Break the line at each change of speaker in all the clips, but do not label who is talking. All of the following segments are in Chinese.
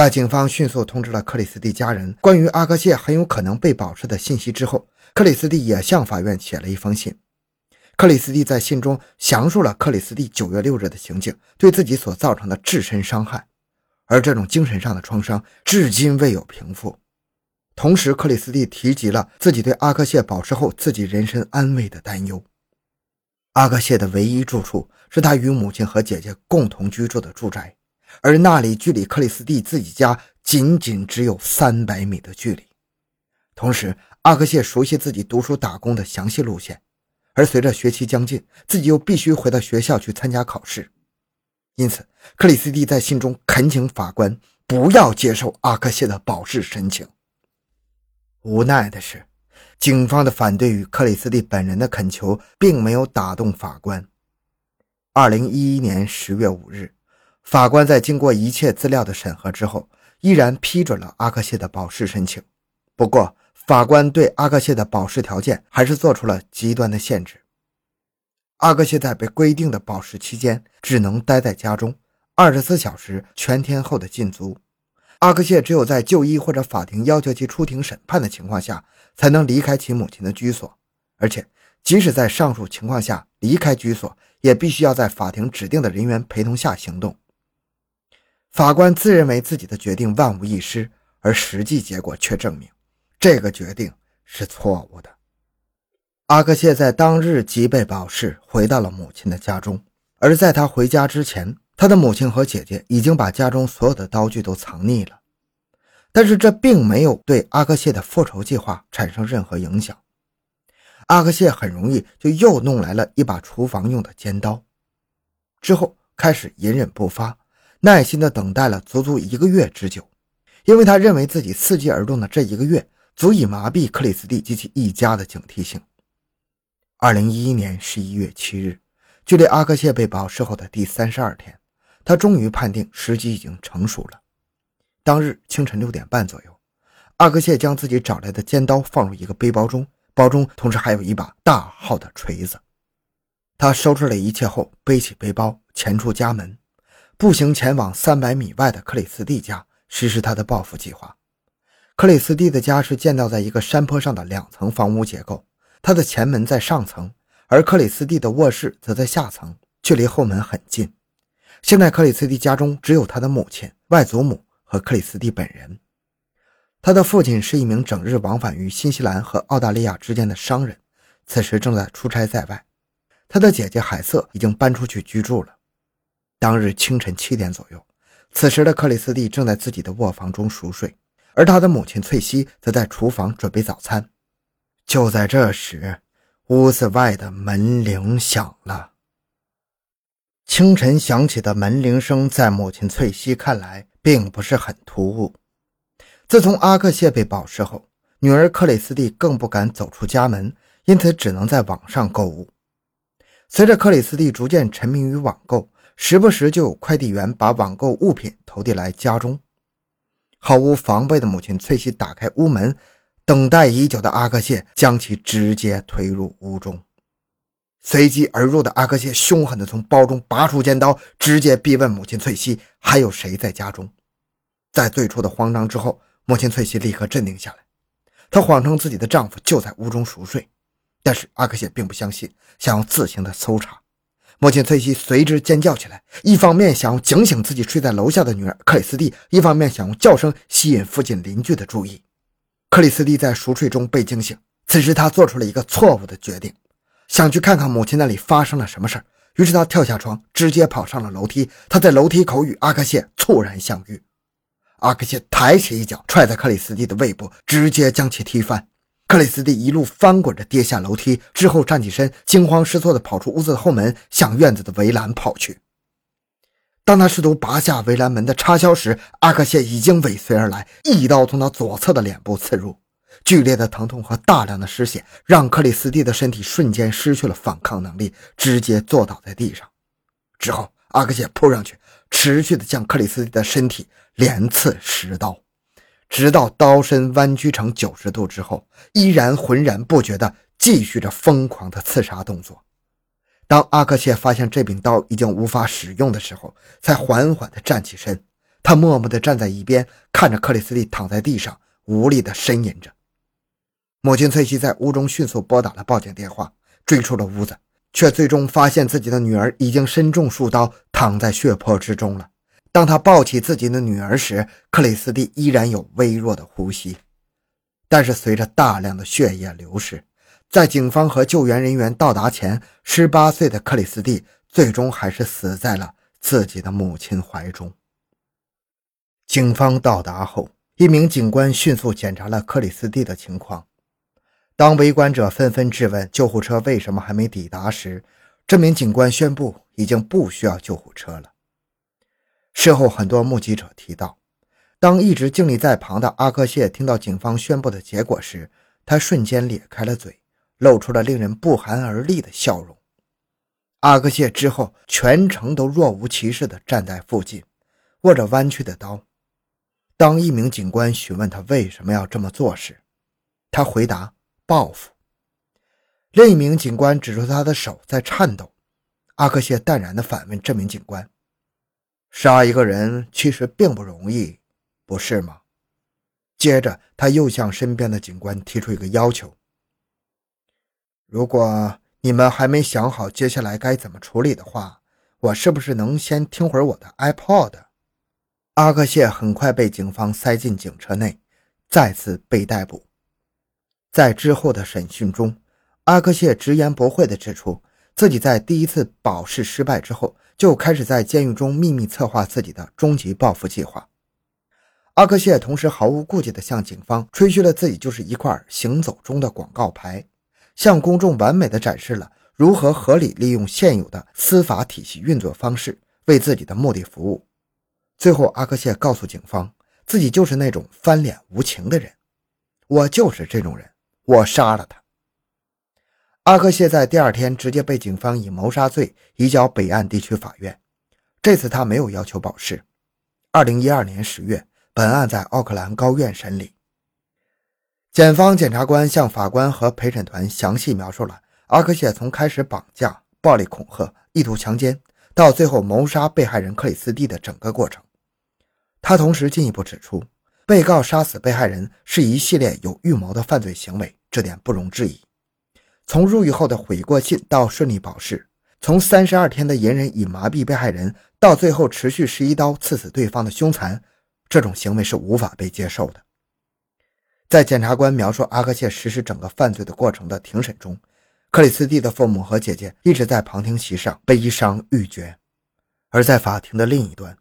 在警方迅速通知了克里斯蒂家人关于阿克谢很有可能被保释的信息之后，克里斯蒂也向法院写了一封信。克里斯蒂在信中详述了克里斯蒂九月六日的情景对自己所造成的至身伤害，而这种精神上的创伤至今未有平复。同时，克里斯蒂提及了自己对阿克谢保释后自己人身安危的担忧。阿克谢的唯一住处是他与母亲和姐姐共同居住的住宅。而那里距离克里斯蒂自己家仅仅只有三百米的距离。同时，阿克谢熟悉自己读书打工的详细路线，而随着学期将近，自己又必须回到学校去参加考试。因此，克里斯蒂在信中恳请法官不要接受阿克谢的保释申请。无奈的是，警方的反对与克里斯蒂本人的恳求并没有打动法官。二零一一年十月五日。法官在经过一切资料的审核之后，依然批准了阿克谢的保释申请。不过，法官对阿克谢的保释条件还是做出了极端的限制。阿克谢在被规定的保释期间，只能待在家中，二十四小时全天候的禁足。阿克谢只有在就医或者法庭要求其出庭审判的情况下，才能离开其母亲的居所。而且，即使在上述情况下离开居所，也必须要在法庭指定的人员陪同下行动。法官自认为自己的决定万无一失，而实际结果却证明这个决定是错误的。阿克谢在当日即被保释，回到了母亲的家中。而在他回家之前，他的母亲和姐姐已经把家中所有的刀具都藏匿了。但是这并没有对阿克谢的复仇计划产生任何影响。阿克谢很容易就又弄来了一把厨房用的尖刀，之后开始隐忍不发。耐心地等待了足足一个月之久，因为他认为自己伺机而动的这一个月足以麻痹克里斯蒂及其一家的警惕性。二零一一年十一月七日，距离阿克谢被保释后的第三十二天，他终于判定时机已经成熟了。当日清晨六点半左右，阿克谢将自己找来的尖刀放入一个背包中，包中同时还有一把大号的锤子。他收拾了一切后，背起背包，潜出家门。步行前往三百米外的克里斯蒂家，实施他的报复计划。克里斯蒂的家是建造在一个山坡上的两层房屋结构，他的前门在上层，而克里斯蒂的卧室则在下层，距离后门很近。现在克里斯蒂家中只有他的母亲、外祖母和克里斯蒂本人。他的父亲是一名整日往返于新西兰和澳大利亚之间的商人，此时正在出差在外。他的姐姐海瑟已经搬出去居住了。当日清晨七点左右，此时的克里斯蒂正在自己的卧房中熟睡，而他的母亲翠西则在厨房准备早餐。就在这时，屋子外的门铃响了。清晨响起的门铃声，在母亲翠西看来并不是很突兀。自从阿克谢被保释后，女儿克里斯蒂更不敢走出家门，因此只能在网上购物。随着克里斯蒂逐渐沉迷于网购，时不时就有快递员把网购物品投递来家中，毫无防备的母亲翠西打开屋门，等待已久的阿克谢将其直接推入屋中。随即而入的阿克谢凶狠地从包中拔出尖刀，直接逼问母亲翠西还有谁在家中。在最初的慌张之后，母亲翠西立刻镇定下来，她谎称自己的丈夫就在屋中熟睡，但是阿克谢并不相信，想要自行的搜查。母亲翠西随之尖叫起来，一方面想要警醒自己睡在楼下的女儿克里斯蒂，一方面想用叫声吸引附近邻居的注意。克里斯蒂在熟睡中被惊醒，此时他做出了一个错误的决定，想去看看母亲那里发生了什么事于是他跳下床，直接跑上了楼梯。他在楼梯口与阿克谢猝然相遇，阿克谢抬起一脚踹在克里斯蒂的胃部，直接将其踢翻。克里斯蒂一路翻滚着跌下楼梯，之后站起身，惊慌失措地跑出屋子的后门，向院子的围栏跑去。当他试图拔下围栏门的插销时，阿克谢已经尾随而来，一刀从他左侧的脸部刺入。剧烈的疼痛和大量的失血让克里斯蒂的身体瞬间失去了反抗能力，直接坐倒在地上。之后，阿克谢扑上去，持续地将克里斯蒂的身体连刺十刀。直到刀身弯曲成九十度之后，依然浑然不觉地继续着疯狂的刺杀动作。当阿克谢发现这柄刀已经无法使用的时候，才缓缓地站起身，他默默地站在一边，看着克里斯蒂躺在地上，无力地呻吟着。母亲翠西在屋中迅速拨打了报警电话，追出了屋子，却最终发现自己的女儿已经身中数刀，躺在血泊之中了。当他抱起自己的女儿时，克里斯蒂依然有微弱的呼吸，但是随着大量的血液流失，在警方和救援人员到达前，十八岁的克里斯蒂最终还是死在了自己的母亲怀中。警方到达后，一名警官迅速检查了克里斯蒂的情况。当围观者纷纷质问救护车为什么还没抵达时，这名警官宣布已经不需要救护车了。事后，很多目击者提到，当一直静立在旁的阿克谢听到警方宣布的结果时，他瞬间咧开了嘴，露出了令人不寒而栗的笑容。阿克谢之后全程都若无其事地站在附近，握着弯曲的刀。当一名警官询问他为什么要这么做时，他回答。报复。另一名警官指出他的手在颤抖。阿克谢淡然地反问这名警官：“杀一个人其实并不容易，不是吗？”接着，他又向身边的警官提出一个要求：“如果你们还没想好接下来该怎么处理的话，我是不是能先听会儿我的 iPod？” 阿克谢很快被警方塞进警车内，再次被逮捕。在之后的审讯中，阿克谢直言不讳地指出，自己在第一次保释失败之后，就开始在监狱中秘密策划自己的终极报复计划。阿克谢同时毫无顾忌地向警方吹嘘了自己就是一块行走中的广告牌，向公众完美地展示了如何合理利用现有的司法体系运作方式为自己的目的服务。最后，阿克谢告诉警方，自己就是那种翻脸无情的人，我就是这种人。我杀了他。阿克谢在第二天直接被警方以谋杀罪移交北岸地区法院。这次他没有要求保释。二零一二年十月，本案在奥克兰高院审理。检方检察官向法官和陪审团详细描述了阿克谢从开始绑架、暴力恐吓、意图强奸，到最后谋杀被害人克里斯蒂的整个过程。他同时进一步指出，被告杀死被害人是一系列有预谋的犯罪行为。这点不容置疑。从入狱后的悔过信到顺利保释，从三十二天的隐忍以麻痹被害人，到最后持续十一刀刺死对方的凶残，这种行为是无法被接受的。在检察官描述阿克谢实施整个犯罪的过程的庭审中，克里斯蒂的父母和姐姐一直在旁听席上悲伤欲绝，而在法庭的另一端，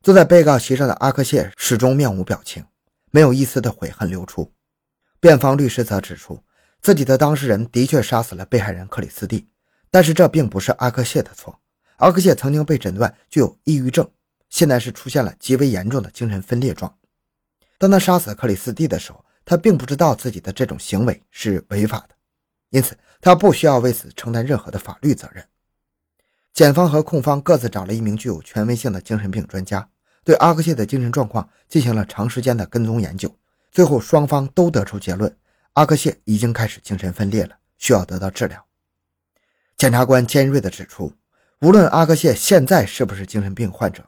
坐在被告席上的阿克谢始终面无表情，没有一丝的悔恨流出。辩方律师则指出，自己的当事人的确杀死了被害人克里斯蒂，但是这并不是阿克谢的错。阿克谢曾经被诊断具有抑郁症，现在是出现了极为严重的精神分裂状。当他杀死克里斯蒂的时候，他并不知道自己的这种行为是违法的，因此他不需要为此承担任何的法律责任。检方和控方各自找了一名具有权威性的精神病专家，对阿克谢的精神状况进行了长时间的跟踪研究。最后，双方都得出结论：阿克谢已经开始精神分裂了，需要得到治疗。检察官尖锐地指出，无论阿克谢现在是不是精神病患者，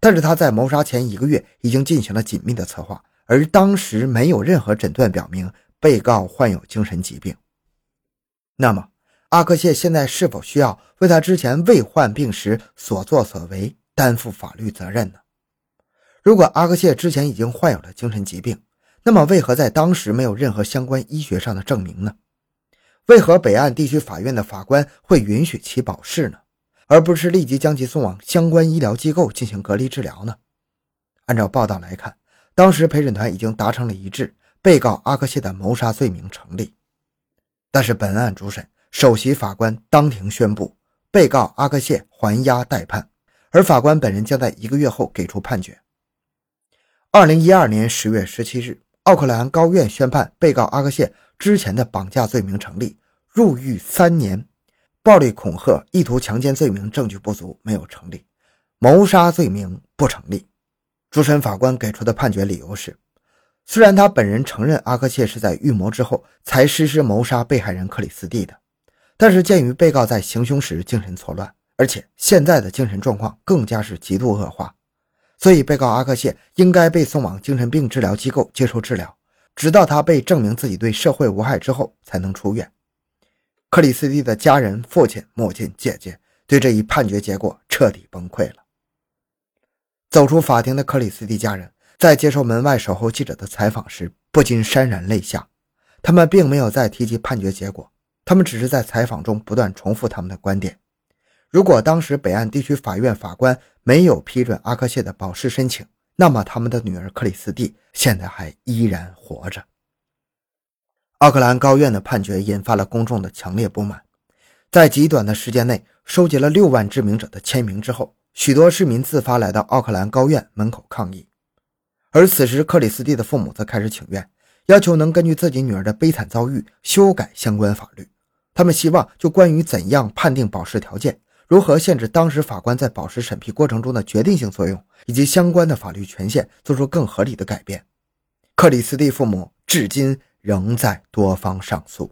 但是他在谋杀前一个月已经进行了紧密的策划，而当时没有任何诊断表明被告患有精神疾病。那么，阿克谢现在是否需要为他之前未患病时所作所为担负法律责任呢？如果阿克谢之前已经患有了精神疾病，那么，为何在当时没有任何相关医学上的证明呢？为何北岸地区法院的法官会允许其保释呢，而不是立即将其送往相关医疗机构进行隔离治疗呢？按照报道来看，当时陪审团已经达成了一致，被告阿克谢的谋杀罪名成立。但是，本案主审首席法官当庭宣布，被告阿克谢还押待判，而法官本人将在一个月后给出判决。二零一二年十月十七日。奥克兰高院宣判，被告阿克谢之前的绑架罪名成立，入狱三年；暴力恐吓、意图强奸罪名证据不足，没有成立；谋杀罪名不成立。主审法官给出的判决理由是：虽然他本人承认阿克谢是在预谋之后才实施谋杀被害人克里斯蒂的，但是鉴于被告在行凶时精神错乱，而且现在的精神状况更加是极度恶化，所以被告阿克谢应该被送往精神病治疗机构接受治疗，直到他被证明自己对社会无害之后才能出院。克里斯蒂的家人、父亲、母亲、姐姐对这一判决结果彻底崩溃了。走出法庭的克里斯蒂家人在接受门外守候记者的采访时，不禁潸然泪下。他们并没有再提及判决结果，他们只是在采访中不断重复他们的观点。如果当时北岸地区法院法官没有批准阿克谢的保释申请，那么他们的女儿克里斯蒂现在还依然活着。奥克兰高院的判决引发了公众的强烈不满，在极短的时间内收集了六万知名者的签名之后，许多市民自发来到奥克兰高院门口抗议。而此时，克里斯蒂的父母则开始请愿，要求能根据自己女儿的悲惨遭遇修改相关法律。他们希望就关于怎样判定保释条件、如何限制当时法官在保释审批过程中的决定性作用以及相关的法律权限做出更合理的改变。克里斯蒂父母至今。仍在多方上诉。